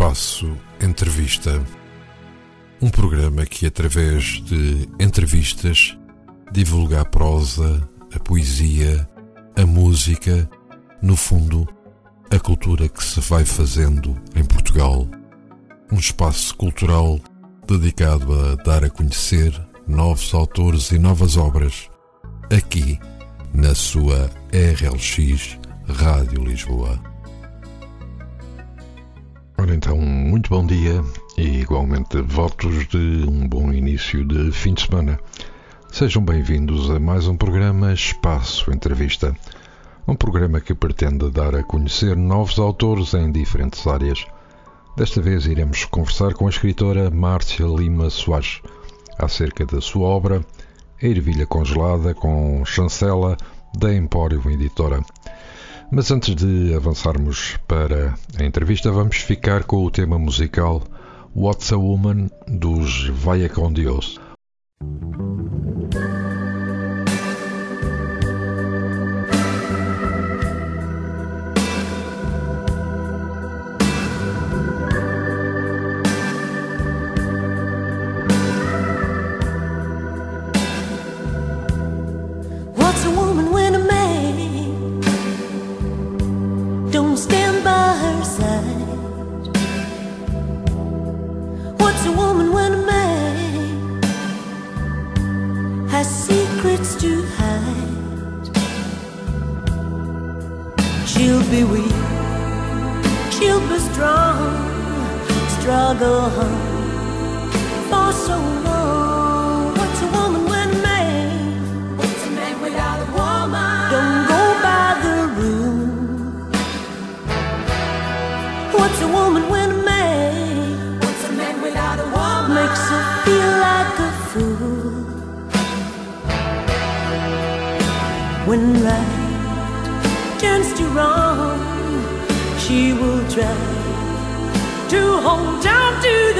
Espaço Entrevista. Um programa que, através de entrevistas, divulga a prosa, a poesia, a música, no fundo, a cultura que se vai fazendo em Portugal. Um espaço cultural dedicado a dar a conhecer novos autores e novas obras, aqui na sua RLX Rádio Lisboa. Muito bom dia e igualmente votos de um bom início de fim de semana. Sejam bem-vindos a mais um programa Espaço Entrevista. Um programa que pretende dar a conhecer novos autores em diferentes áreas. Desta vez iremos conversar com a escritora Márcia Lima Soares acerca da sua obra A Ervilha Congelada com chancela da Empório Editora. Mas antes de avançarmos para a entrevista, vamos ficar com o tema musical What's a Woman dos Vaya con Dios. Be weak, she'll be strong, struggle for so long. What's a woman when a man? What's a man without a woman? Don't go by the rule. What's a woman when a man? What's a man without a woman? Makes her feel like a fool. When right turns to wrong, to hold on to the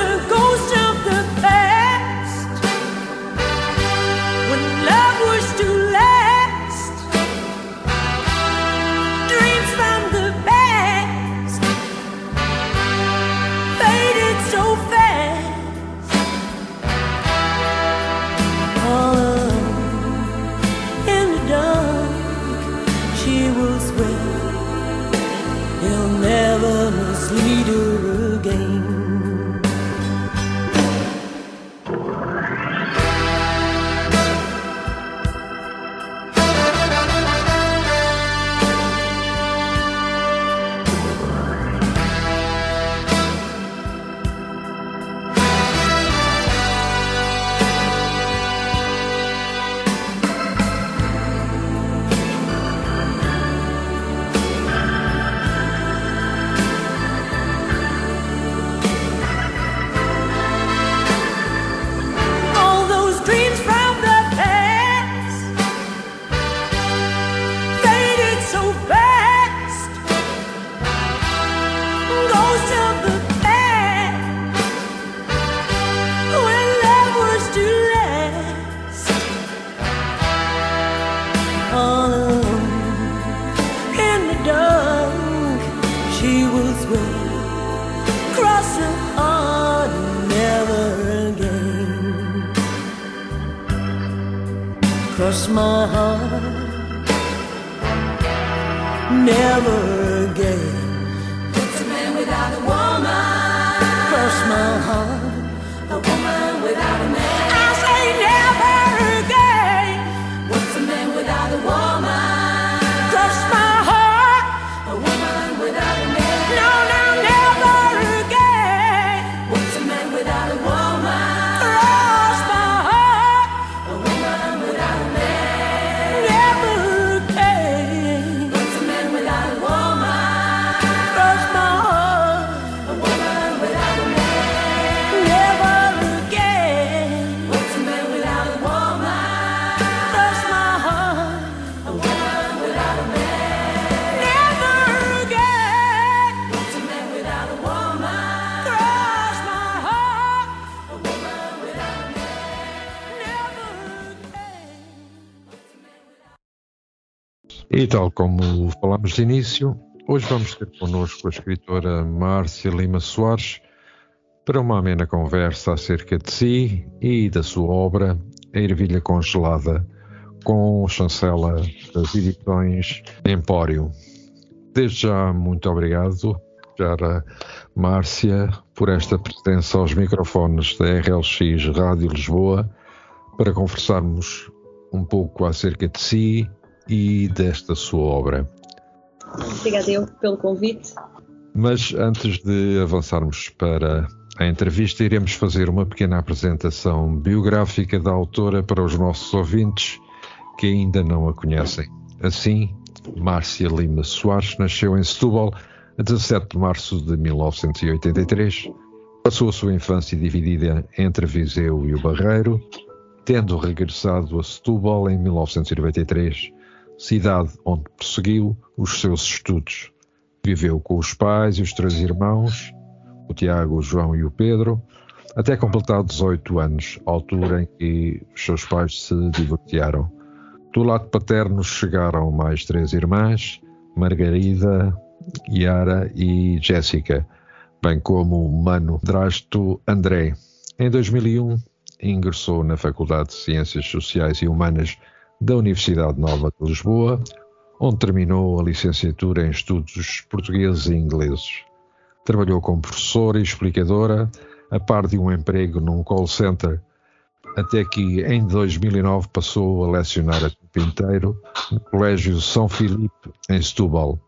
como falámos de início, Hoje vamos ter connosco a escritora Márcia Lima Soares para uma amena conversa acerca de si e da sua obra A Ervilha Congelada, com chancela das edições Empório. Desde já, muito obrigado, Jara Márcia, por esta presença aos microfones da RLX Rádio Lisboa para conversarmos um pouco acerca de si e desta sua obra. Obrigada eu pelo convite. Mas antes de avançarmos para a entrevista, iremos fazer uma pequena apresentação biográfica da autora para os nossos ouvintes que ainda não a conhecem. Assim, Márcia Lima Soares nasceu em Setúbal a 17 de março de 1983. Passou a sua infância dividida entre Viseu e o Barreiro, tendo regressado a Setúbal em 1993 cidade onde prosseguiu os seus estudos. Viveu com os pais e os três irmãos, o Tiago, o João e o Pedro, até completar 18 anos, altura em que os seus pais se divorciaram. Do lado paterno chegaram mais três irmãs, Margarida, Yara e Jéssica, bem como mano drasto André. Em 2001, ingressou na Faculdade de Ciências Sociais e Humanas da Universidade Nova de Lisboa, onde terminou a licenciatura em Estudos Portugueses e Ingleses. Trabalhou como professora e explicadora, a par de um emprego num call center, até que em 2009 passou a lecionar a tempo inteiro no Colégio São Filipe, em Setúbal.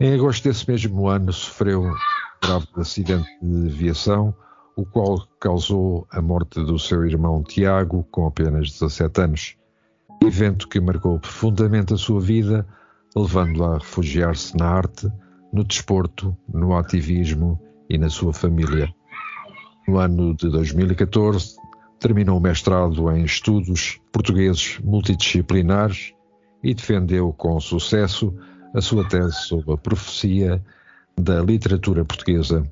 Em agosto desse mesmo ano sofreu um grave acidente de aviação, o qual causou a morte do seu irmão Tiago, com apenas 17 anos evento que marcou profundamente a sua vida, levando-a a refugiar-se na arte, no desporto, no ativismo e na sua família. No ano de 2014, terminou o mestrado em Estudos Portugueses Multidisciplinares e defendeu com sucesso a sua tese sobre a profecia da literatura portuguesa.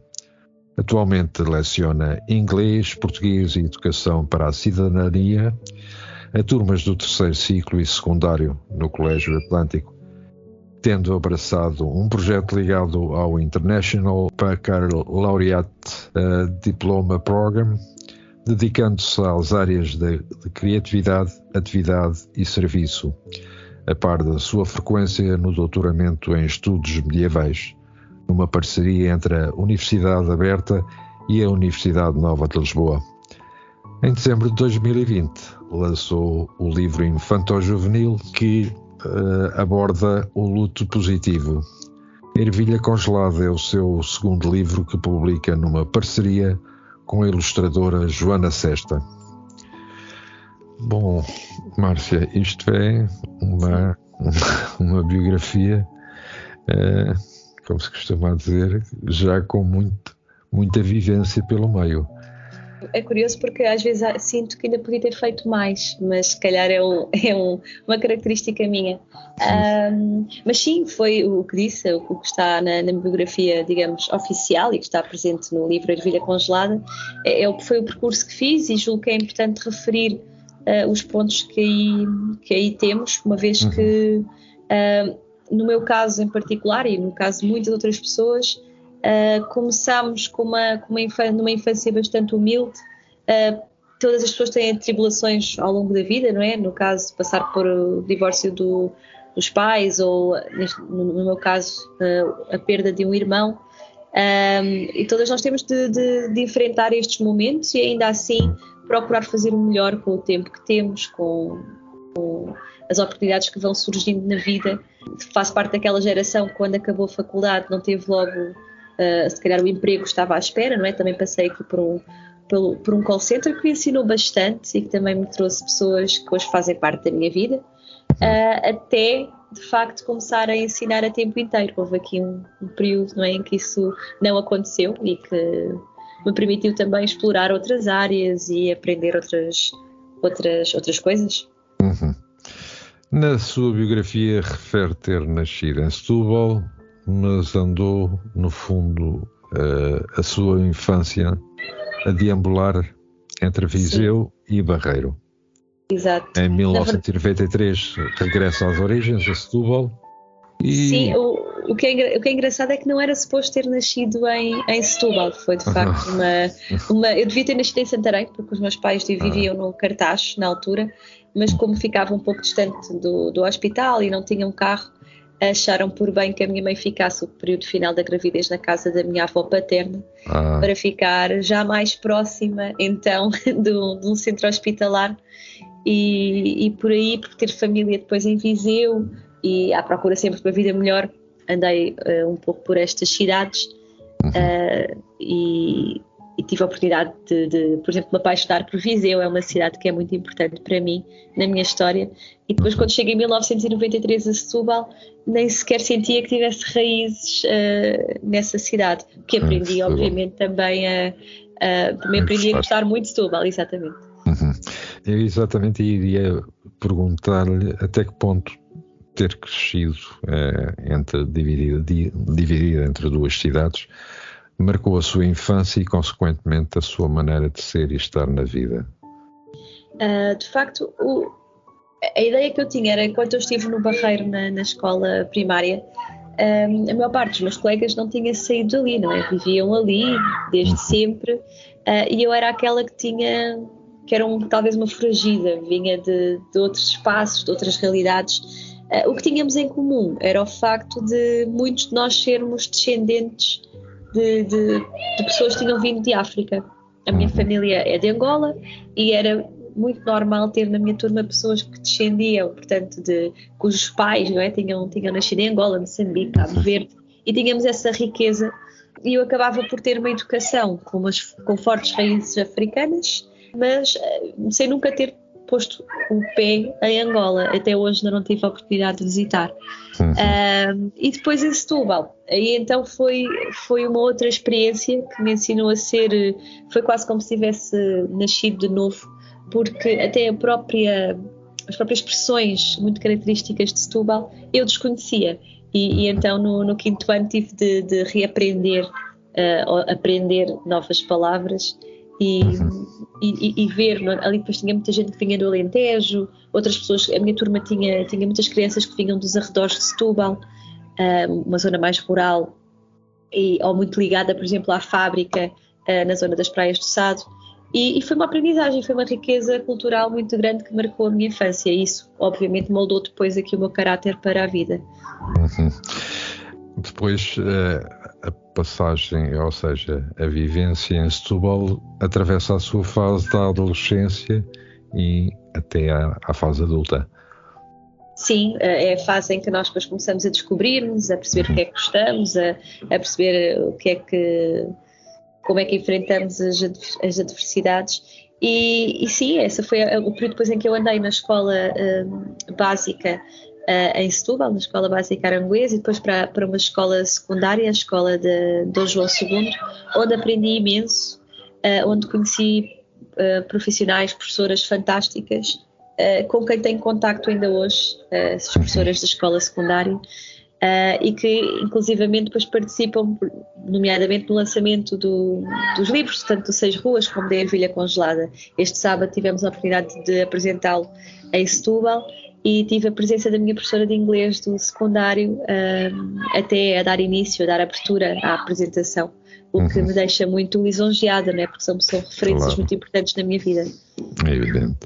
Atualmente leciona inglês, português e educação para a cidadania a turmas do terceiro ciclo e secundário no Colégio Atlântico, tendo abraçado um projeto ligado ao International Baccalaureate uh, Diploma Program, dedicando-se às áreas de, de criatividade, atividade e serviço, a par da sua frequência no doutoramento em estudos medievais, numa parceria entre a Universidade Aberta e a Universidade Nova de Lisboa. Em dezembro de 2020, lançou o livro Infanto-Juvenil que uh, aborda o luto positivo. Ervilha Congelada é o seu segundo livro que publica numa parceria com a ilustradora Joana Sesta. Bom, Márcia, isto é uma, uma biografia, uh, como se costuma dizer, já com muito, muita vivência pelo meio é curioso porque às vezes sinto que ainda podia ter feito mais, mas se calhar é, um, é um, uma característica minha. Um, mas sim, foi o que disse, o que está na, na biografia, digamos, oficial e que está presente no livro Ervilha Congelada, é, é, foi o percurso que fiz e julgo que é importante referir uh, os pontos que aí, que aí temos, uma vez uhum. que, uh, no meu caso em particular e no caso de muitas outras pessoas, Uh, começámos com uma, com uma infância, numa infância bastante humilde. Uh, todas as pessoas têm tribulações ao longo da vida, não é? No caso, passar por o divórcio do, dos pais ou, no meu caso, uh, a perda de um irmão. E todas nós temos de, de, de, enfrentar estes momentos e ainda assim procurar fazer o melhor com o tempo que temos, com, com as oportunidades que vão surgindo na vida. Faço parte daquela geração que, quando acabou a faculdade, não teve logo uh, se calhar o emprego estava à espera, não é? Também passei aqui por um, por um call center que me ensinou bastante e que também me trouxe pessoas que hoje fazem parte da minha vida, uh, até de facto começar a ensinar a tempo inteiro. Houve aqui um, um período não é, em que isso não aconteceu e que me permitiu também explorar outras áreas e aprender outras, outras, outras coisas. Uhum. Na sua biografia refere ter nascido em Setúbal, mas andou, no fundo, uh, a sua infância a deambular entre Viseu Sim. e Barreiro. Exato. Em 1993 regressa às origens, a Setúbal. E... Sim, o, o, que é, o que é engraçado é que não era suposto ter nascido em, em Setúbal, foi de facto uma, uma. Eu devia ter nascido em Santarém, porque os meus pais viviam no Cartaz na altura, mas como ficava um pouco distante do, do hospital e não tinham carro, acharam por bem que a minha mãe ficasse o período final da gravidez na casa da minha avó paterna, Ah, para ficar já mais próxima então do, de um centro hospitalar e, e por aí, por ter família depois em Viseu e à procura sempre de uma vida melhor, andei eh, um pouco por estas cidades eh, e, e tive a oportunidade de, de, por exemplo, me apaixonar por Viseu, é uma cidade que é muito importante para mim na minha história. E depois, quando cheguei em 1993 a Setúbal, nem sequer sentia que tivesse raízes eh, nessa cidade, que Em aprendi, obviamente, também a. também aprendi a gostar. muito de Setúbal, exatamente. uhum. Eu exatamente iria perguntar-lhe até que ponto ter crescido eh, entre dividida, di- dividida entre duas cidades marcou a sua infância e, consequentemente, a sua maneira de ser e estar na vida. Uh, de facto, o- a ideia que eu tinha era enquanto eu estive no Barreiro na, na escola primária, um, a maior parte dos meus colegas não tinha saído dali, não é? Viviam ali desde sempre uh, e eu era aquela que tinha, que era um, talvez uma foragida, vinha de, de outros espaços, de outras realidades. Uh, o que tínhamos em comum era o facto de muitos de nós sermos descendentes de, de- de pessoas que tinham vindo de África. A minha família é de Angola e era muito normal ter na minha turma pessoas que descendiam, portanto, de cujos pais não é, tinham, tinham nascido em Angola, Moçambique, Cabo Verde, e tínhamos essa riqueza. E eu acabava por ter uma educação com, umas, com fortes raízes africanas, mas eh, sem nunca ter posto o pé em Angola. Até hoje ainda não tive a oportunidade de visitar. Uhum. Um, e depois em Setúbal. Aí então foi, foi uma outra experiência que me ensinou a ser, foi quase como se tivesse nascido de novo, porque até a própria, as próprias expressões muito características de Setúbal eu desconhecia. E, e então no, no quinto ano tive de, de reaprender, ou aprender novas palavras e, e, e- e ver, é? ali depois tinha muita gente que vinha do Alentejo, outras pessoas, a minha turma tinha, tinha muitas crianças que vinham dos arredores de Setúbal, ah, uma zona mais rural, e, ou muito ligada, por exemplo, à fábrica ah, na zona das praias do Sado. E, e foi uma aprendizagem, foi uma riqueza cultural muito grande que marcou a minha infância. E isso, obviamente, moldou depois aqui o meu caráter para a vida. Uhum. Depois, eh, a passagem, ou seja, a vivência em Setúbal atravessa a sua fase da adolescência e até à, à fase adulta. Sim, é a fase em que nós depois começamos a descobrir-nos, a perceber o que é que gostamos, a, a perceber o que é que, como é que enfrentamos as, as adversidades. E, e sim, esse foi o período depois em que eu andei na escola hum, básica ah, em Setúbal, na escola básica aranguesa, e depois para, para uma escola secundária, a escola de Dom João II, onde aprendi imenso, ah, onde conheci ah, profissionais, professoras fantásticas, uh, com quem tenho contacto ainda hoje, uh, essas professoras da escola secundária, uh, e que inclusivamente depois participam, nomeadamente no lançamento do- dos livros, tanto do Seis Ruas como da Ervilha Congelada. Este sábado tivemos a oportunidade de apresentá-lo em Setúbal e tive a presença da minha professora de inglês do secundário um, até a dar início, a dar abertura à apresentação, o que Uhum. me deixa muito lisonjeada, não é? porque são, são referências Claro. muito importantes na minha vida. É evidente.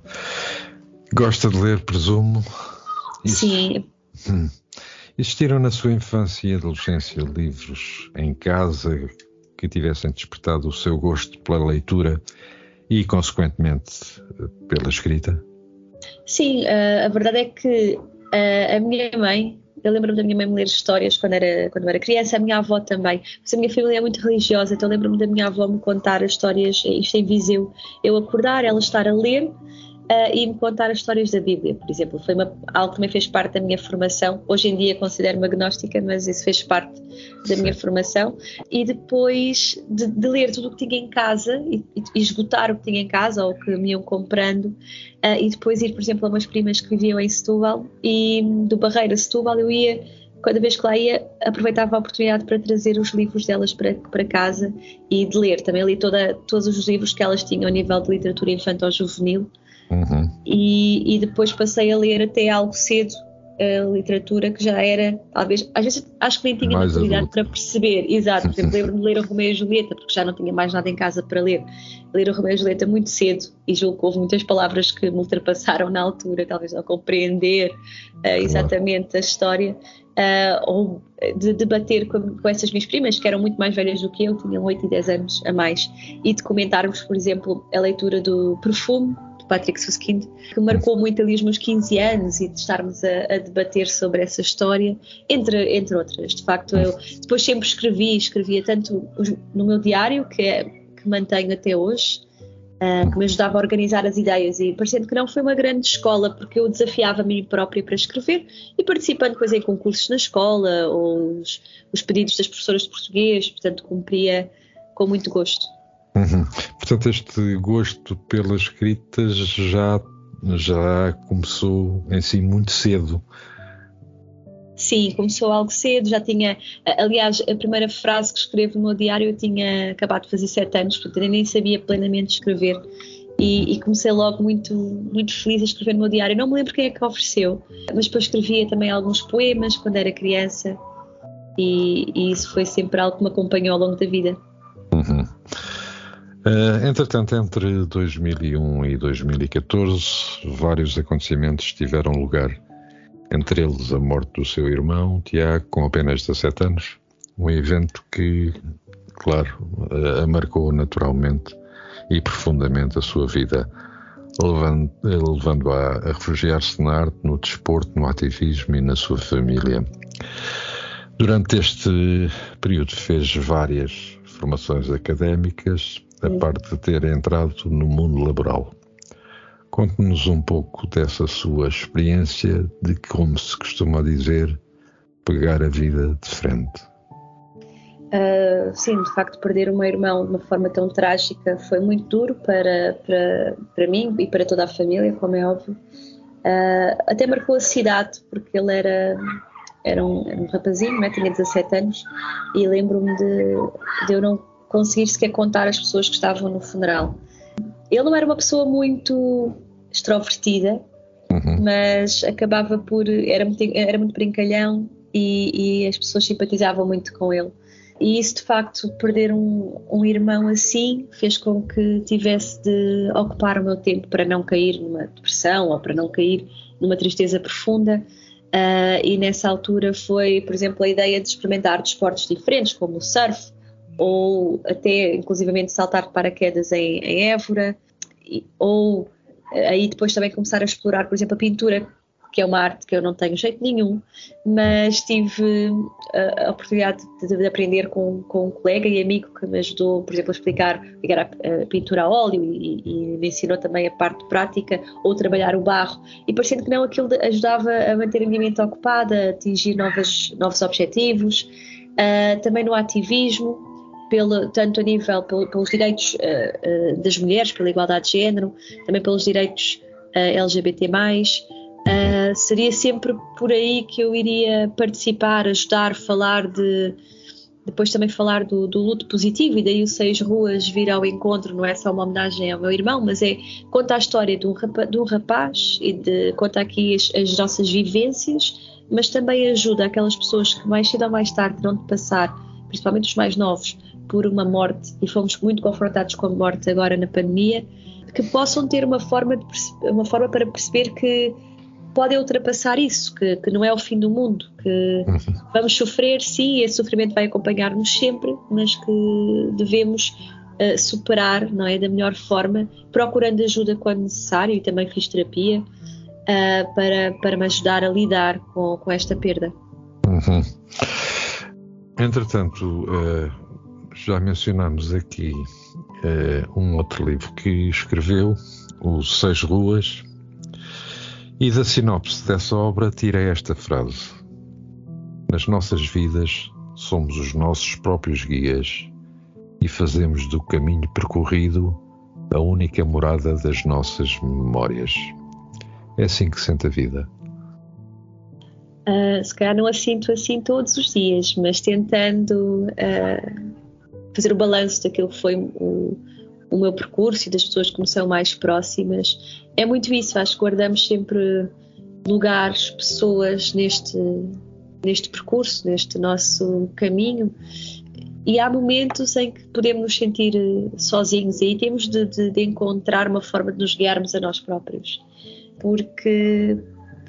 Gosta de ler, presumo? Isso- Sim, Hum. Existiram na sua infância e adolescência livros em casa que tivessem despertado o seu gosto pela leitura e, consequentemente, pela escrita? Sim, eh, a verdade é que eh, a minha mãe, eu lembro-me da minha mãe me ler histórias quando era, quando era criança, a minha avó também. Mas a minha família é muito religiosa, então lembro-me da minha avó me contar as histórias, isto em Viseu, eu acordar, ela estar a ler eh, e me contar as histórias da Bíblia, por exemplo. Foi uma- algo que também fez parte da minha formação. Hoje em dia considero-me agnóstica, mas isso fez parte da minha formação. E depois de, de ler tudo o que tinha em casa e, e esgotar o que tinha em casa ou o que me iam comprando, ah, e depois ir, por exemplo, a umas primas que viviam em Setúbal e do Barreiro a Setúbal eu ia, cada vez que lá ia, aproveitava a oportunidade para trazer os livros delas para, para casa e de ler. Também li toda, todos os livros que elas tinham a nível de literatura infantil juvenil Uhum. e, e depois passei a ler até algo cedo a literatura que já era, talvez, às vezes acho que nem tinha Mais maturidade para perceber. Exato, por exemplo, lembro-me de ler o Romeu e Julieta, porque já não tinha mais nada em casa para ler. Ler o Romeu e Julieta muito cedo e julgo que houve muitas palavras que me ultrapassaram na altura, talvez ao compreender eh, exatamente a história. eh, ou de debater com, com essas minhas primas, que eram muito mais velhas do que eu, tinham 8 e 10 anos a mais, e de comentarmos, por exemplo, a leitura do Perfume, Patrick Suskind, que marcou muito ali os meus 15 anos e de estarmos a, a debater sobre essa história, entre, entre outras. De facto, eu depois sempre escrevi, escrevia tanto no meu diário, que, é, que mantenho até hoje, ah, que me ajudava a organizar as ideias e parecendo que não foi uma grande escola porque eu desafiava a mim própria para escrever e participando depois em concursos na escola ou os, os pedidos das professoras de português, portanto cumpria com muito gosto. Uhum. Portanto, este gosto pela escrita já, já começou em si muito cedo. Sim, começou algo cedo, já tinha, aliás, a primeira frase que escrevo no meu diário eu tinha acabado de fazer sete anos, portanto eu nem sabia plenamente escrever e, e comecei logo muito, muito feliz a escrever no meu diário. Não me lembro quem é que ofereceu, mas depois escrevia também alguns poemas quando era criança e, e isso foi sempre algo que me acompanhou ao longo da vida. Uhum. Eh, entretanto, entre 2001 e 2014, vários acontecimentos tiveram lugar. Entre eles, a morte do seu irmão, Tiago, com apenas 17 anos. Um evento que, claro, eh, a marcou naturalmente e profundamente a sua vida, levando- levando-a a refugiar-se na arte, no desporto, no ativismo e na sua família. Durante este período fez várias formações académicas, a parte de ter entrado no mundo laboral. Conte-nos um pouco dessa sua experiência de como se costuma dizer, pegar a vida de frente. Uh, sim, de facto, perder o meu irmão de uma forma tão trágica foi muito duro para, para, para mim e para toda a família, como é óbvio. Uh, até marcou a cidade, porque ele era, era, um, era um rapazinho, né? tinha 17 anos, e lembro-me de, de eu não conseguir sequer contar as pessoas que estavam no funeral. Ele não era uma pessoa muito extrovertida, Uhum. mas acabava por. era muito, era muito brincalhão e, e as pessoas simpatizavam muito com ele. E isso, de facto, perder um, um irmão assim fez com que tivesse de ocupar o meu tempo para não cair numa depressão ou para não cair numa tristeza profunda. Ah, e nessa altura foi, por exemplo, a ideia de experimentar desportos diferentes, como o surf, ou até, inclusivamente, saltar de paraquedas em, em Évora, e- ou eh, aí depois também começar a explorar, por exemplo, a pintura, que é uma arte que eu não tenho jeito nenhum, mas tive eh, a oportunidade de, de aprender com, com um colega e amigo que me ajudou, por exemplo, a explicar era a, a pintura a óleo e, e me ensinou também a parte prática ou trabalhar o barro. E parecendo que não, aquilo ajudava a manter a minha mente ocupada, a atingir novas, novos objetivos. Ah, também no ativismo, pelo, tanto a nível pelo- pelos direitos ah, ah, das mulheres, pela igualdade de género, também pelos direitos ah, LGBT+. Ah, seria sempre por aí que eu iria participar, ajudar, falar de. Depois também falar do, do luto positivo e daí o Seis Ruas vir ao encontro, não é só uma homenagem ao meu irmão, mas é conta a história de um rapaz, de um rapaz e de, conta aqui as, as nossas vivências, mas também ajuda aquelas pessoas que mais cedo ou mais tarde terão de passar, principalmente os mais novos, por uma morte e fomos muito confrontados com a morte agora na pandemia, que possam ter uma forma, de, uma forma para perceber que podem ultrapassar isso, que, que não é o fim do mundo, que vamos sofrer, sim, e esse sofrimento vai acompanhar-nos sempre, mas que devemos eh, superar, não é, da melhor forma, procurando ajuda quando necessário e também fiz terapia eh, para, para me ajudar a lidar com, com esta perda. Uhum. Entretanto, eh, já mencionamos aqui eh, um outro livro que escreveu, O Seis Ruas, e da sinopse dessa obra tirei esta frase: Nas nossas vidas somos os nossos próprios guias e fazemos do caminho percorrido a única morada das nossas memórias. É assim que sente a vida. Uh, se calhar não a sinto assim todos os dias, mas tentando uh, fazer o balanço daquilo que foi o, o, meu percurso e das pessoas que me são mais próximas, é muito isso. Acho que guardamos sempre lugares, pessoas neste, neste percurso, neste nosso caminho. E há momentos em que podemos nos sentir eh, sozinhos e temos de, de, de encontrar uma forma de nos guiarmos a nós próprios. Porque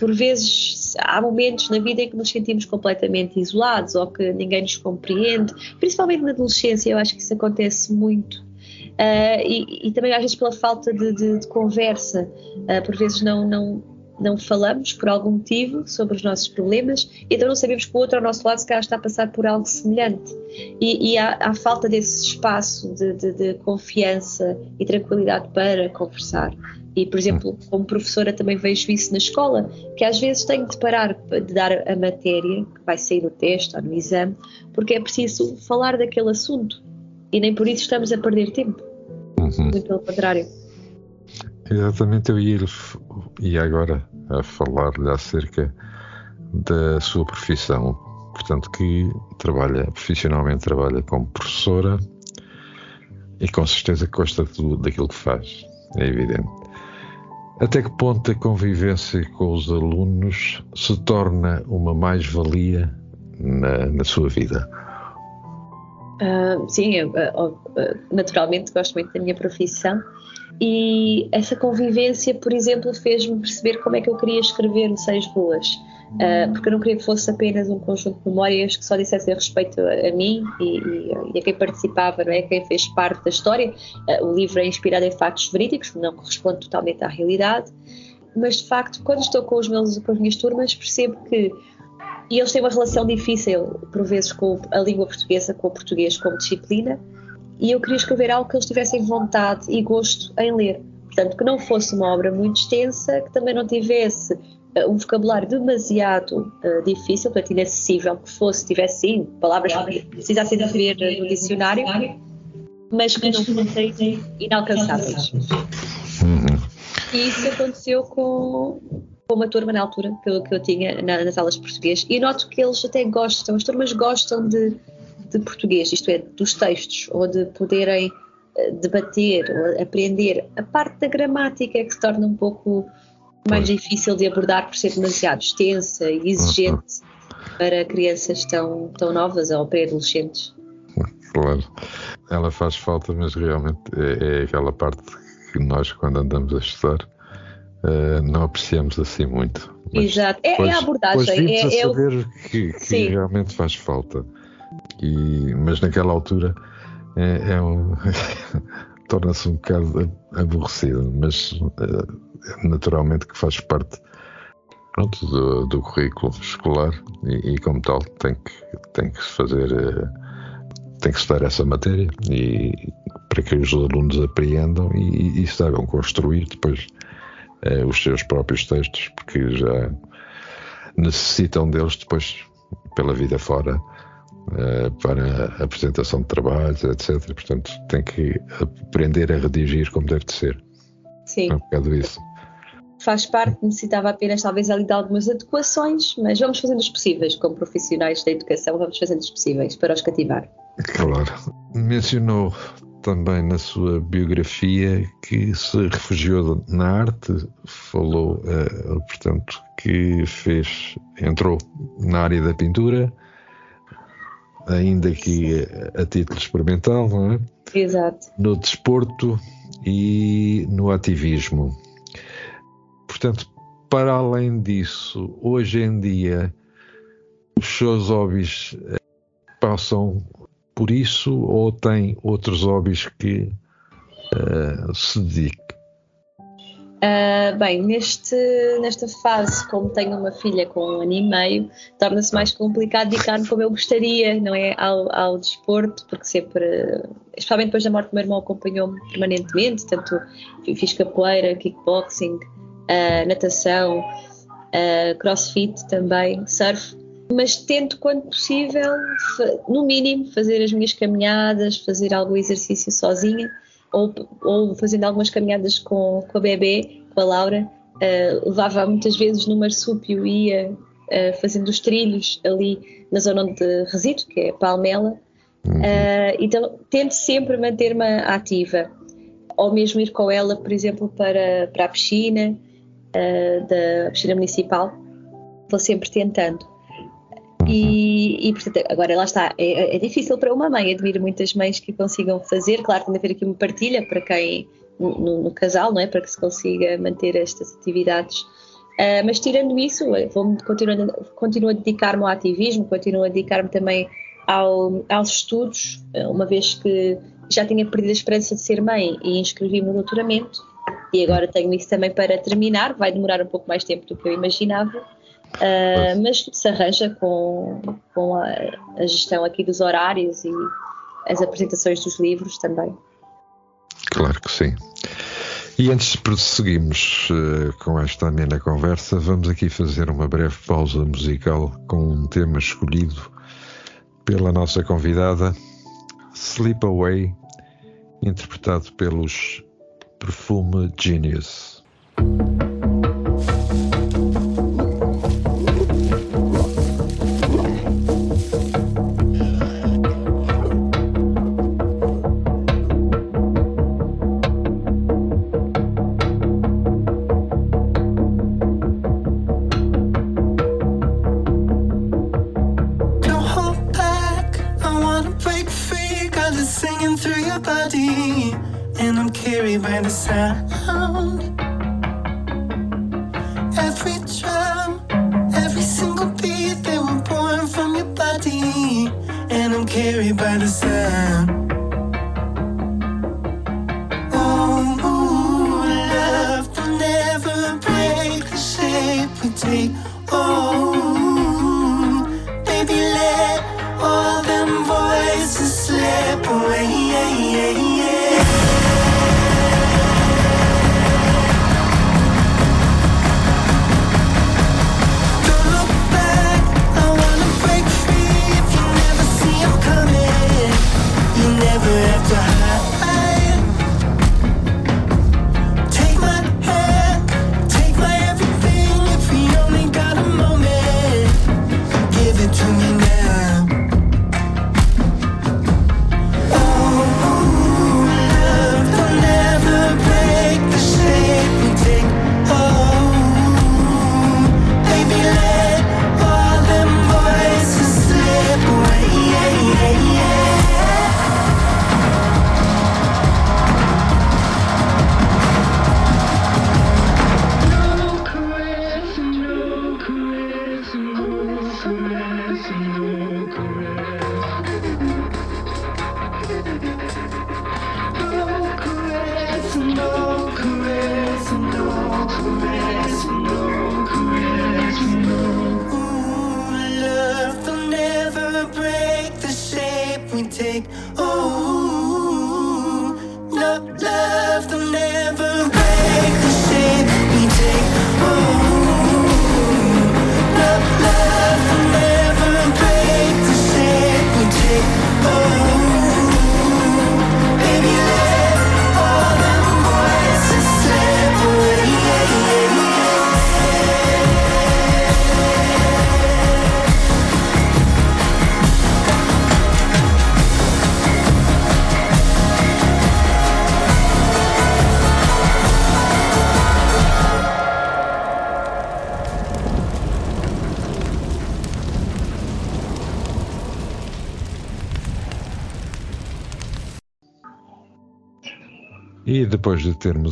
por vezes há momentos na vida em que nos sentimos completamente isolados ou que ninguém nos compreende, principalmente na adolescência, eu acho que isso acontece muito. Uh, e, e, também às vezes pela falta de, de, de conversa, uh, por vezes não, não, não falamos por algum motivo sobre os nossos problemas, então não sabemos que o outro ao nosso lado se calhar está a passar por algo semelhante. E, e há, há, falta desse espaço de, de, de confiança e tranquilidade para conversar. E, por exemplo, como professora também vejo isso na escola, que às vezes tenho de parar de dar a matéria que vai sair no teste ou no exame, porque é preciso falar daquele assunto e nem por isso estamos a perder tempo. Uhum. Muito pelo contrário. Exatamente, eu ia, ia agora a falar-lhe acerca da sua profissão. Portanto, que trabalha, profissionalmente trabalha como professora e com certeza gosta de, daquilo que faz, é evidente. Até que ponto a convivência com os alunos se torna uma mais-valia na, na, sua vida? Uh, sim, eu, uh, naturalmente gosto muito da minha profissão e essa convivência, por exemplo, fez-me perceber como é que eu queria escrever o Seis Ruas. Uh, porque eu não queria que fosse apenas um conjunto de memórias que só dissessem respeito a, mim e, e, a quem participava, não é? quem fez parte da história. Uh, o livro é inspirado em factos verídicos, não corresponde totalmente à realidade, mas de facto, quando estou com, os meus, com as minhas turmas, percebo que e eles têm uma relação difícil, por vezes, com a língua portuguesa, com o português como disciplina, e eu queria escrever algo que eles tivessem vontade e gosto em ler. Portanto, que não fosse uma obra muito extensa, que também não tivesse um vocabulário demasiado uh, difícil, portanto, inacessível, que fosse, tivesse sim, palavras que precisassem de ver no dicionário, mas que não fossem inalcançáveis. Uhum. E isso aconteceu com, com uma turma na altura que eu, que eu tinha na, nas aulas de português e noto que eles até gostam, as turmas gostam de, de português, isto é, dos textos, ou de poderem eh, debater ou aprender a parte da gramática é que se torna um pouco mais difícil de abordar por ser demasiado extensa e exigente uhum. para crianças tão, tão novas ou pré-adolescentes. Claro, ela faz falta, mas realmente é, é, aquela parte que nós, quando andamos a estudar, uh, não apreciamos assim muito. Mas Exato, é, é, a abordagem. é, a é saber o... que, que realmente faz falta. E, mas naquela altura é, é um, torna-se um bocado aborrecido, mas é, naturalmente que faz parte pronto, do, do currículo escolar e, e, como tal tem que, tem que fazer eh, tem que estudar essa matéria e para que os alunos apreendam e, e saibam construir depois eh, os seus próprios textos, porque já necessitam deles depois pela vida fora uh, para a apresentação de trabalhos, etc. Portanto, tem que aprender a redigir como deve de ser. Sim. É um bocado isso. Faz parte, necessitava apenas talvez ali de algumas adequações, mas vamos fazendo os possíveis, como profissionais da educação, vamos fazendo os possíveis para os cativar. Claro. Mencionou também na sua biografia que se refugiou na arte, falou, uh, portanto, que fez, entrou na área da pintura, ainda que a título experimental, não é? Exato. No desporto e no ativismo. Portanto, para além disso, hoje em dia, os seus hobbies eh, passam por isso ou tem outros hobbies que uh, se dedique? Uh, bem, neste, nesta fase, como tenho uma filha com um ano e meio, torna-se mais complicado dedicar-me como eu gostaria, não é? Ao, ao desporto, porque sempre, especialmente depois da morte do meu irmão, acompanhou-me permanentemente, tanto fiz capoeira, kickboxing, uh, natação, uh, crossfit também, surf, mas tento, quando possível, no mínimo, fazer as minhas caminhadas, fazer algum exercício sozinha ou, ou fazendo algumas caminhadas com, com a bebê, com a Laura. Uh, levava muitas vezes no marsúpio ia uh, fazendo os trilhos ali na zona onde resido, que é Palmela. Uh, então tento sempre manter-me ativa, ou mesmo ir com ela, por exemplo, para, para a piscina uh, da piscina municipal, vou sempre tentando. E, e, portanto, agora lá está, é, é, difícil para uma mãe, admiro muitas mães que consigam fazer, claro, tem de haver aqui uma partilha para quem, no, no casal, não é? para que se consiga manter estas atividades. Uh, mas tirando isso, vou continuo, continuo a dedicar-me ao ativismo, continuo a dedicar-me também ao, aos estudos, uma vez que já tinha perdido a esperança de ser mãe e inscrevi-me no doutoramento, e agora tenho isso também para terminar, vai demorar um pouco mais tempo do que eu imaginava, Uh, mas se arranja com, com a, a, gestão aqui dos horários e as apresentações dos livros também. Claro que sim. E antes de prosseguirmos uh, com esta amena conversa, vamos aqui fazer uma breve pausa musical com um tema escolhido pela nossa convidada, Sleep Away, interpretado pelos Perfume Genius.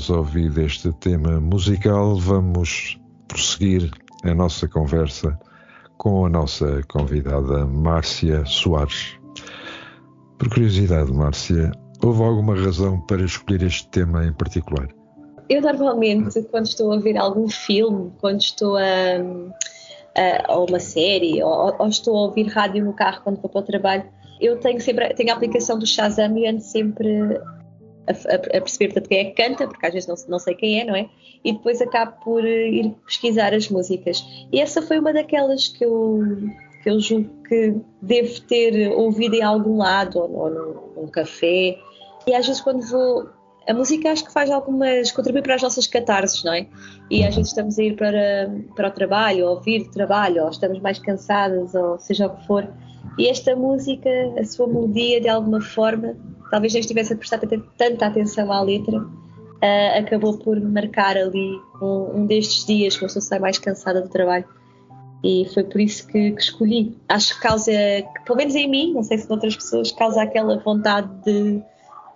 Termos ouvido este tema musical, vamos prosseguir a nossa conversa com a nossa convidada Márcia Soares. Por curiosidade, Márcia, houve alguma razão para escolher este tema em particular? Eu normalmente, quando estou a ver algum filme, quando estou a, a, a uma série, ou, ou, estou a ouvir rádio no carro quando vou para o trabalho, eu tenho sempre tenho a aplicação do Shazam e ando sempre a, a, perceber portanto, quem é que canta, porque às vezes não, não sei quem é, não é? E depois acabo por eh, ir pesquisar as músicas. E essa foi uma daquelas que eu, que eu julgo que devo ter ouvido em algum lado, ou, ou num, num café. E às vezes quando vou. A música acho que faz algumas. contribui para as nossas catarses, não é? E às vezes estamos a ir para, para o trabalho, ou ouvir trabalho, ou estamos mais cansadas, ou seja o que for. E esta música, a sua melodia, de alguma forma, talvez nem estivesse a prestar tanta atenção à letra, uh, acabou por marcar ali um, um destes dias que eu sou mais cansada do trabalho. E foi por isso que, que, escolhi. Acho que causa, pelo menos em mim, não sei se outras pessoas, causa aquela vontade de,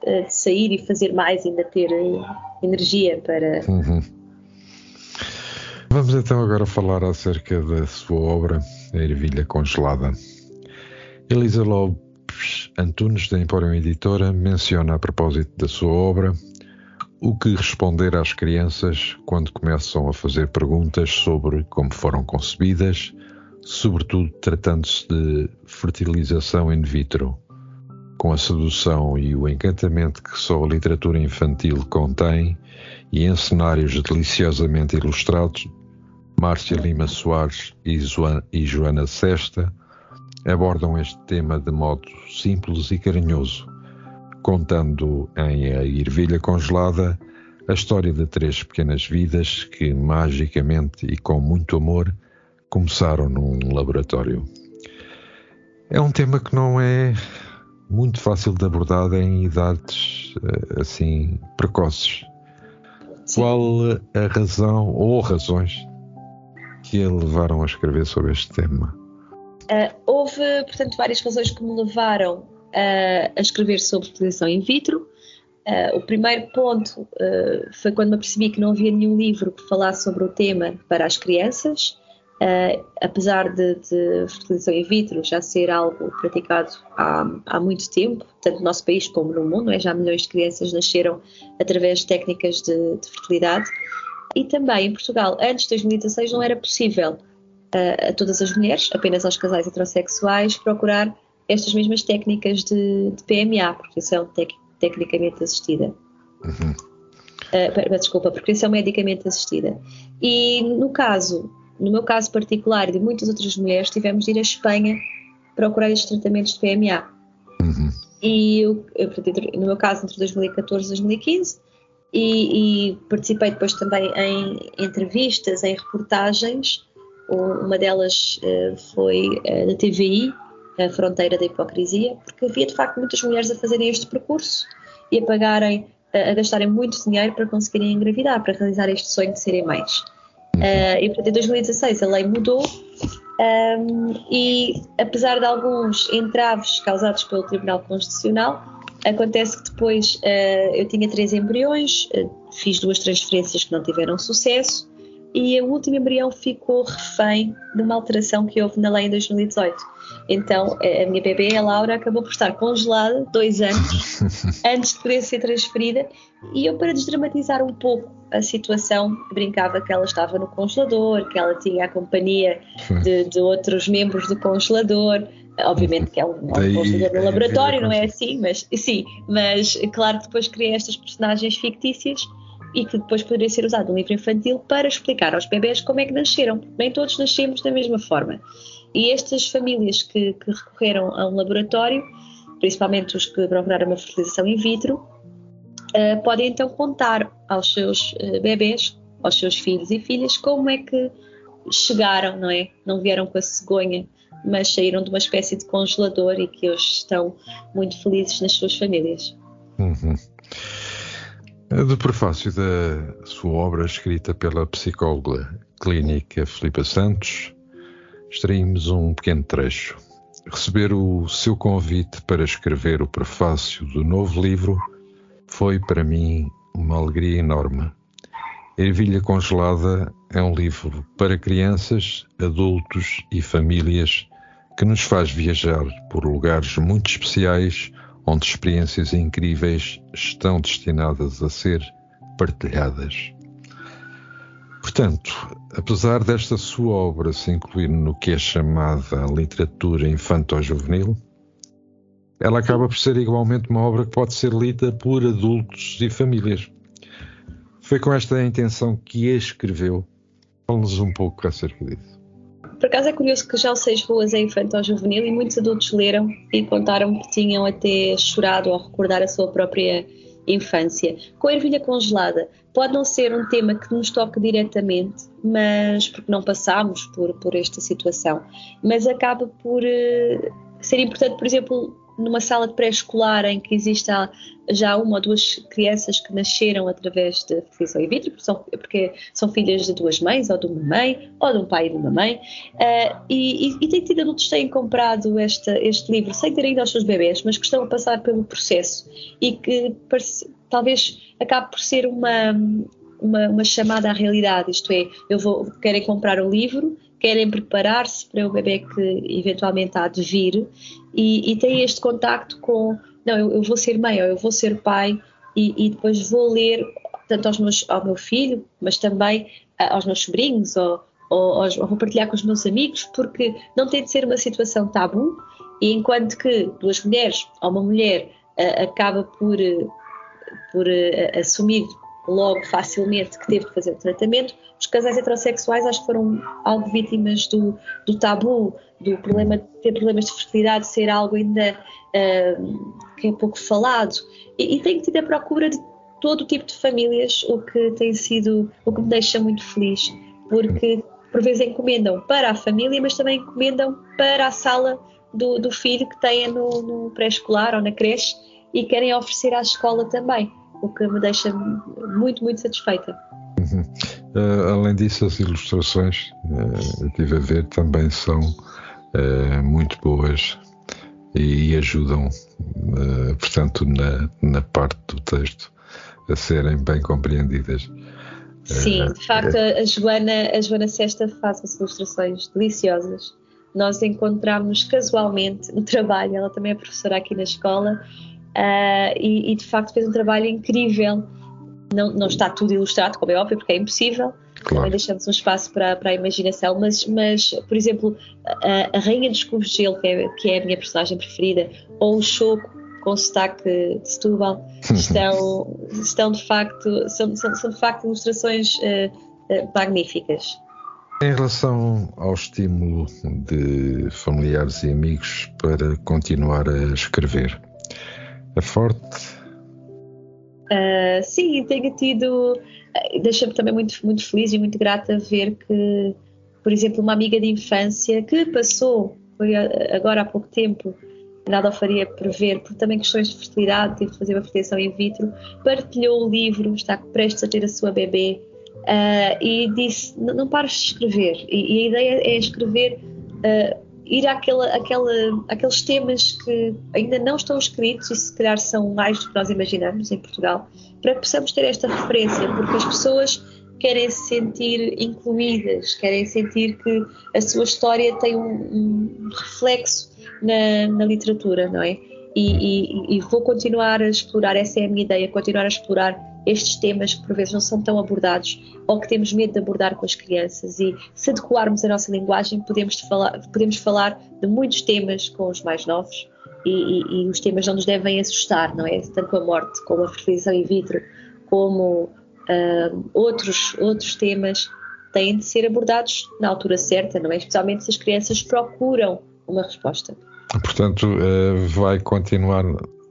de sair e fazer mais, ainda ter energia para. Uhum. Vamos então agora falar acerca da sua obra, A Ervilha Congelada. Elisa Lopes Antunes, da Empório Editora, menciona a propósito da sua obra o que responder às crianças quando começam a fazer perguntas sobre como foram concebidas, sobretudo tratando-se de fertilização in vitro. Com a sedução e o encantamento que só a literatura infantil contém, e em cenários deliciosamente ilustrados, Márcia Lima Soares e Joana Sesta abordam este tema de modo simples e carinhoso contando em A Ervilha Congelada a história de três pequenas vidas que, magicamente e com muito amor, começaram num laboratório. É um tema que não é muito fácil de abordar em idades eh, assim precoces. Sim. Qual a razão ou razões que a levaram a escrever sobre este tema? Uh, houve, portanto, várias razões que me levaram a escrever sobre fertilização in vitro. Uh, o primeiro ponto uh, foi quando me apercebi que não havia nenhum livro que falasse sobre o tema para as crianças, uh, apesar de, de, fertilização in vitro já ser algo praticado há, há, muito tempo, tanto no nosso país como no mundo, é? já milhões de crianças nasceram através de técnicas de, de fertilidade. E também em Portugal, antes de 2016, não era possível a todas as mulheres, apenas aos casais heterossexuais, procurar estas mesmas técnicas de, de PMA, proteção tec, tecnicamente assistida. Uhum. Uh, desculpa, proteção medicamente assistida. E no caso, no meu caso particular e de muitas outras mulheres, tivemos de ir à Espanha procurar estes tratamentos de PMA. Uhum. E eu, no meu caso, entre 2014 e 2015, e, e, participei depois também em entrevistas, em reportagens. Uma delas uh, foi uh, na TVI, a fronteira da hipocrisia, porque havia de facto muitas mulheres a fazerem este percurso e a pagarem, a, gastarem muito dinheiro para conseguirem engravidar, para realizar este sonho de serem mães. Uh, e portanto, em 2016 a lei mudou um, e, apesar de alguns entraves causados pelo Tribunal Constitucional, acontece que depois uh, eu tinha três embriões, uh, fiz duas transferências que não tiveram sucesso e o último embrião ficou refém de uma alteração que houve na lei em 2018. Então a minha bebê, a Laura, acabou por estar congelada dois anos antes de poder ser transferida. E eu, para desdramatizar um pouco a situação, brincava que ela estava no congelador, que ela tinha a companhia de, de outros membros do congelador, Obviamente que é um, congelador no laboratório, não é assim, mas sim, mas claro que depois criei estas personagens fictícias e que depois poderia ser usado no livro infantil para explicar aos bebés como é que nasceram. Nem todos nascemos da mesma forma. E estas famílias que, que recorreram a um laboratório, principalmente os que procuraram uma fertilização in vitro, uh, podem então contar aos seus uh, bebés, aos seus filhos e filhas, como é que chegaram, não é? Não vieram com a cegonha, mas saíram de uma espécie de congelador e que hoje estão muito felizes nas suas famílias. Uhum. Do prefácio da sua obra, escrita pela psicóloga clínica Filipa Santos, extraímos um pequeno trecho. Receber o seu convite para escrever o prefácio do novo livro foi para mim uma alegria enorme. Ervilha Congelada é um livro para crianças, adultos e famílias que nos faz viajar por lugares muito especiais onde experiências incríveis estão destinadas a ser partilhadas. Portanto, apesar desta sua obra se incluir no que é chamada literatura infanto-juvenil, ela acaba por ser igualmente uma obra que pode ser lida por adultos e famílias. Foi com esta intenção que a escreveu. Fale-nos um pouco acerca disso. Por acaso é curioso que já o Seis Ruas é infantil juvenil e muitos adultos leram e contaram que tinham até chorado ao recordar a sua própria infância. Com a ervilha congelada, pode não ser um tema que nos toque diretamente, mas porque não passámos por, por esta situação, mas acaba por uh, ser importante, por exemplo, numa sala de pré-escolar em que existe já uma ou duas crianças que nasceram através de fertilização in vitro, porque são, filhas de duas mães, ou de uma mãe, ou de um pai e de uma mãe, uh, e, e, e tido adultos que têm comprado esta, este livro sem ter ainda os seus bebés, mas que estão a passar pelo processo e que talvez acabe por ser uma, uma, uma, chamada à realidade, isto é, eu vou, querem comprar o livro, querem preparar-se para o bebê que eventualmente há de vir e, e têm este contacto com, não, eu, eu, vou ser mãe ou eu vou ser pai e, e depois vou ler tanto aos meus, ao meu filho, mas também aos meus sobrinhos ou, ou, ou vou partilhar com os meus amigos, porque não tem de ser uma situação tabu e enquanto que duas mulheres ou uma mulher acaba por, por uh, assumir logo facilmente que teve de fazer o tratamento, os casais heterossexuais acho que foram algo vítimas do, do tabu, do problema de ter problemas de fertilidade ser algo ainda uh, que é pouco falado. E, e tenho tido a procura de todo o tipo de famílias, o que tem sido, o que me deixa muito feliz, porque por vezes encomendam para a família, mas também encomendam para a sala do, do filho que têm no, no pré-escolar ou na creche e querem oferecer à escola também, o que me deixa muito, muito satisfeita. Uhum. Uh, além disso, as ilustrações, uh, eu estive a ver, também são uh, muito boas e, ajudam, portanto, na, na parte do texto a serem bem compreendidas. Sim, de facto, a Joana, a Joana Sesta faz umas ilustrações deliciosas. Nós encontramos casualmente no trabalho, ela também é professora aqui na escola, e, e de facto fez um trabalho incrível não, não está tudo ilustrado, como é óbvio, porque é impossível. Claro. Também deixamos um espaço para, para a imaginação, mas, mas por exemplo, a, a Rainha dos Cubos de Gelo, que é, que é a minha personagem preferida, ou o Choco, com sotaque de Setúbal, estão, estão de facto, são, são, são de facto ilustrações uh, uh, magníficas. Em relação ao estímulo de familiares e amigos para continuar a escrever, é forte Uh, sim, tenho tido. Eh, deixa-me também muito, muito feliz e muito grata ver que, por exemplo, uma amiga de infância que passou, foi agora há pouco tempo, nada o faria prever, por também questões de fertilidade, teve de fazer uma fertilização in vitro, partilhou o livro, está prestes a ter a sua bebê uh, e disse: não pares de escrever. E, e, a ideia é escrever. Uh, ir àquela, àquela, àqueles temas que ainda não estão escritos e se calhar são mais do que nós imaginamos em Portugal, para que possamos ter esta referência, porque as pessoas querem se sentir incluídas, querem sentir que a sua história tem um, um reflexo na, na, literatura, não é? E, e, e vou continuar a explorar, essa é a minha ideia, continuar a explorar estes temas que por vezes não são tão abordados ou que temos medo de abordar com as crianças e se adequarmos a nossa linguagem podemos falar, podemos falar de muitos temas com os mais novos e, e, e os temas não nos devem assustar, não é? Tanto a morte como a fertilização in vitro, como uh, outros, outros temas têm de ser abordados na altura certa, não é? Especialmente se as crianças procuram uma resposta. Portanto, uh, vai continuar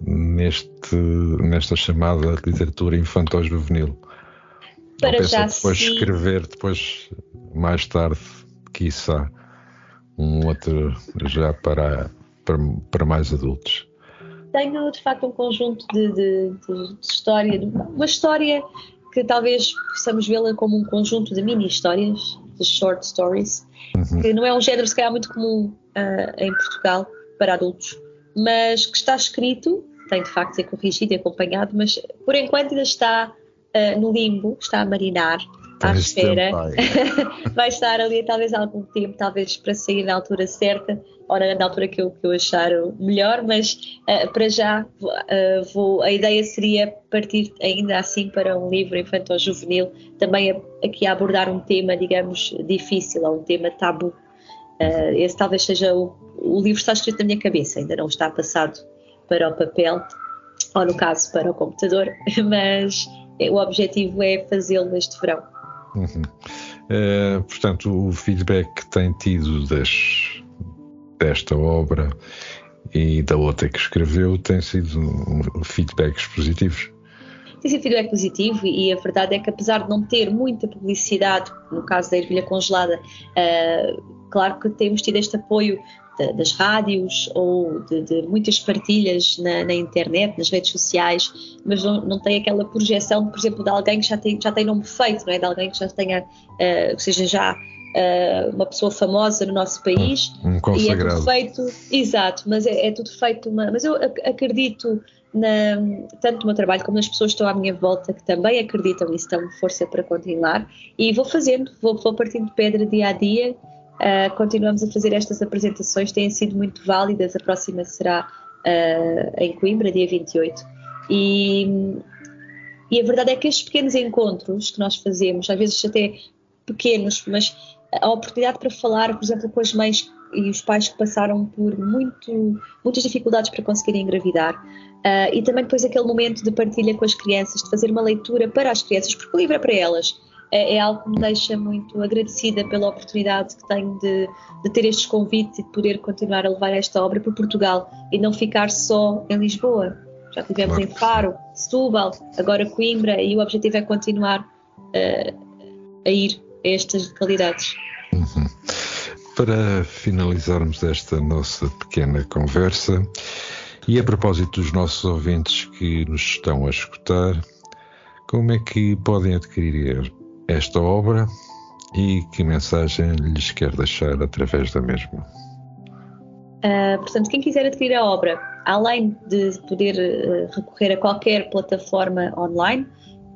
neste, nesta chamada literatura infantil-juvenil. Para já depois sim. escrever, depois, mais tarde, quiçá, um outro já para, para, para mais adultos. Tenho, de facto, um conjunto de, de, de história, uma história que talvez possamos vê-la como um conjunto de mini-histórias, de short stories, uhum. que não é um género, se calhar, muito comum uh, em Portugal para adultos, mas que está escrito tem de facto de ser corrigido e acompanhado, mas por enquanto ainda está uh, no limbo, está a marinar, à espera. Vai estar ali talvez algum tempo, talvez para sair na altura certa, ou na, na altura que eu, que eu achar melhor, mas uh, para já uh, vou, a ideia seria partir ainda assim para um livro infantil juvenil, também a, aqui a abordar um tema, digamos, difícil, ou um tema tabu. Uh, esse talvez seja o, o livro está escrito na minha cabeça, ainda não está passado para o papel, ou no caso para o computador, mas o objetivo é fazê-lo neste verão. Uhum. Uh, portanto, o feedback que tem tido das, desta obra e da outra que escreveu tem sido um, feedbacks positivos. Tem sido feedback positivo e a verdade é que apesar de não ter muita publicidade, no caso da ervilha congelada, uh, claro que temos tido este apoio de, das rádios ou de, de muitas partilhas na, na, internet, nas redes sociais, mas não, não tem aquela projeção, por exemplo, de alguém que já tem, já tem nome feito, não é? de alguém que já tenha, uh, seja já uh, uma pessoa famosa no nosso país. Um consagrado. E é tudo feito, exato, mas é, é tudo feito, uma, mas eu acredito na, tanto no meu trabalho como nas pessoas que estão à minha volta que também acreditam e estão força para continuar e vou fazendo, vou, vou partindo de pedra dia a dia Uh, continuamos a fazer estas apresentações, têm sido muito válidas. A próxima será uh, em Coimbra, dia 28. E, e a verdade é que estes pequenos encontros que nós fazemos, às vezes até pequenos, mas a oportunidade para falar, por exemplo, com as mães e os pais que passaram por muito, muitas dificuldades para conseguirem engravidar. Uh, e também depois aquele momento de partilha com as crianças, de fazer uma leitura para as crianças, porque o livro é para elas é, é, algo que me deixa muito agradecida pela oportunidade que tenho de, de, ter estes convites e de poder continuar a levar esta obra para Portugal e não ficar só em Lisboa. Já tivemos claro. em Faro, Setúbal, agora Coimbra e o objetivo é continuar uh, a ir a estas localidades. Uhum. Para finalizarmos esta nossa pequena conversa, e a propósito dos nossos ouvintes que nos estão a escutar, como é que podem adquirir esta obra e que mensagem lhes quer deixar através da mesma? Uh, portanto, quem quiser adquirir a obra, além de poder uh, recorrer a qualquer plataforma online,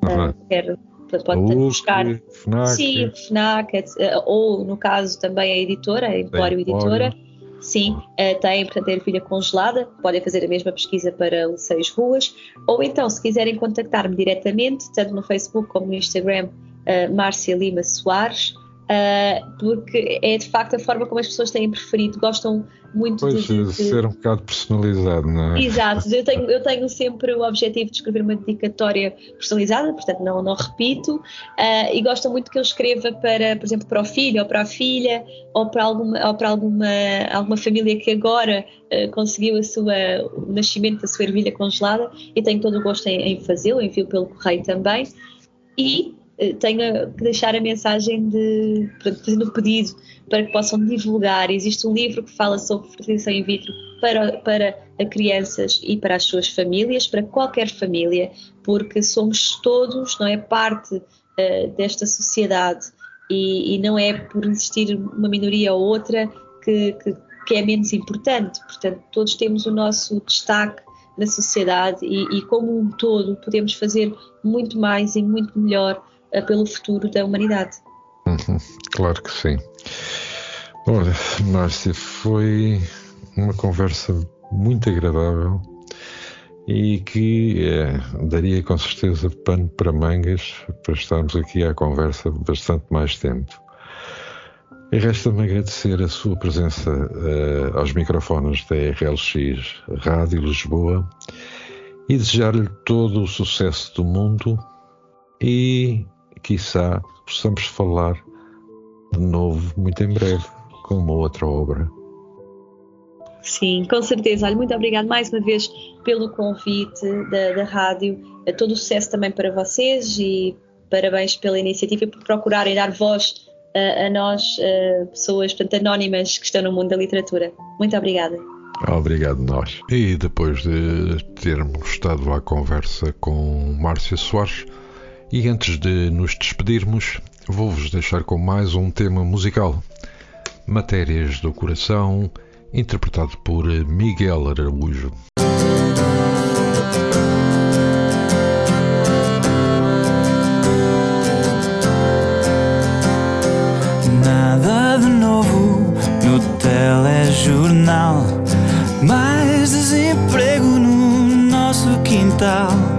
uhum. uh, quer, pode buscar FNAC. Sim, FNAC, ou no caso também a editora, a Empório Editora. Sim, uh, tem, portanto, a ervilha congelada, podem fazer a mesma pesquisa para seis ruas, ou então, se quiserem contactar-me diretamente, tanto no Facebook como no Instagram, uh, Márcia Lima Soares, uh, porque é de facto a forma como as pessoas têm preferido, gostam muito pois, de, de, ser um bocado personalizado, não é? Exato, eu tenho, eu tenho sempre o objetivo de escrever uma dedicatória personalizada, portanto não, não repito, uh, e gostam muito que eu escreva para, por exemplo, para o filho ou para a filha ou para alguma, ou para alguma, alguma família que agora uh, conseguiu a sua, o nascimento da sua ervilha congelada e tenho todo o gosto em, em fazê-lo, envio pelo correio também. E eh, tenha que deixar a mensagem de, fazendo o pedido para que possam divulgar. Existe um livro que fala sobre fertilização in vitro para, para crianças e para as suas famílias, para qualquer família, porque somos todos, não é, parte uh, desta sociedade e, e, não é por existir uma minoria ou outra que, que, que, é menos importante. Portanto, todos temos o nosso destaque na sociedade e, e como um todo podemos fazer muito mais e muito melhor pelo futuro da humanidade. Uhum, claro que sim. Olha, Márcia, foi uma conversa muito agradável e que é, daria com certeza pano para mangas para estarmos aqui à conversa bastante mais tempo. E resta-me agradecer a sua presença uh, aos microfones da RLX Rádio Lisboa e desejar-lhe todo o sucesso do mundo e quiçá possamos falar de novo muito em breve com uma outra obra. Sim, com certeza. Olha, muito obrigado mais uma vez pelo convite da, da rádio. Todo o sucesso também para vocês e parabéns pela iniciativa e por procurarem dar voz a, a nós, a pessoas portanto, anónimas que estão no mundo da literatura. Muito obrigada. Obrigado, nós. E depois de termos estado à conversa com Márcia Soares, e antes de nos despedirmos, vou-vos deixar com mais um tema musical: Matérias do Coração, interpretado por Miguel Araújo. Nada de novo no telejornal, mais desemprego no nosso quintal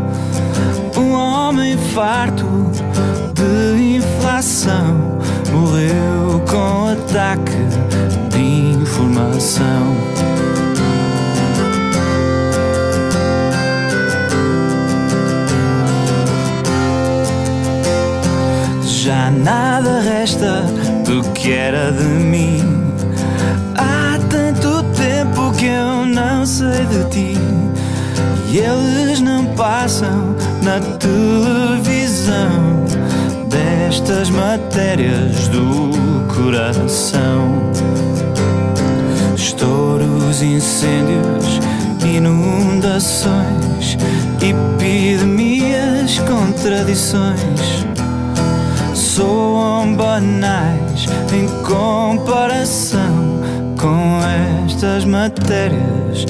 farto de inflação morreu com ataque de informação. Já nada resta do que era de mim. Há tanto tempo que eu não sei de ti. E eles não passam na televisão destas matérias do coração. Estou os incêndios, inundações, epidemias, contradições soam banais em comparação com estas matérias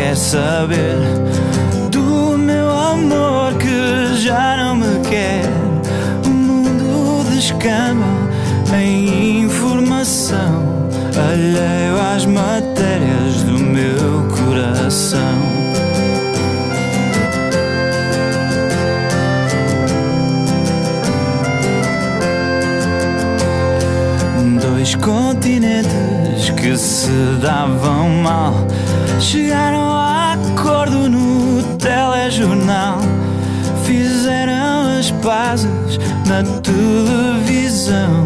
quer saber do meu amor que já não me quer. O mundo descamba em informação, alheio às matérias do meu coração. Dois continentes que se davam mal chegaram Fizeram as pazes na televisão.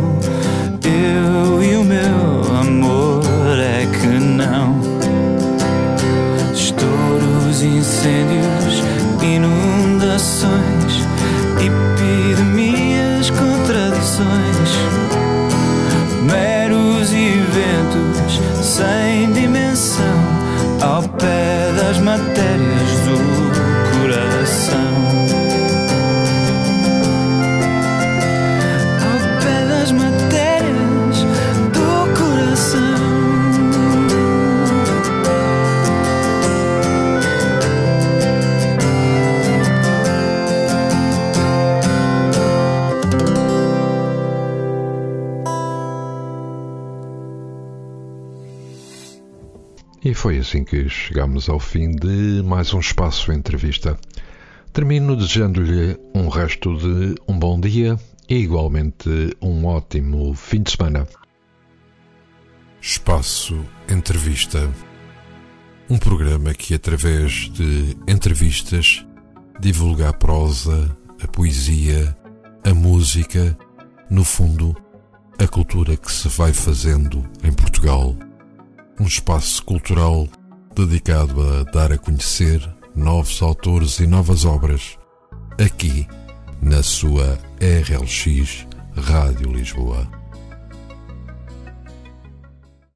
Chegamos ao fim de mais um espaço entrevista. Termino desejando-lhe um resto de um bom dia e igualmente um ótimo fim de semana. Espaço Entrevista. Um programa que, através de entrevistas, divulga a prosa, a poesia, a música, no fundo, a cultura que se vai fazendo em Portugal um espaço cultural dedicado a dar a conhecer novos autores e novas obras, aqui na sua RLX Rádio Lisboa.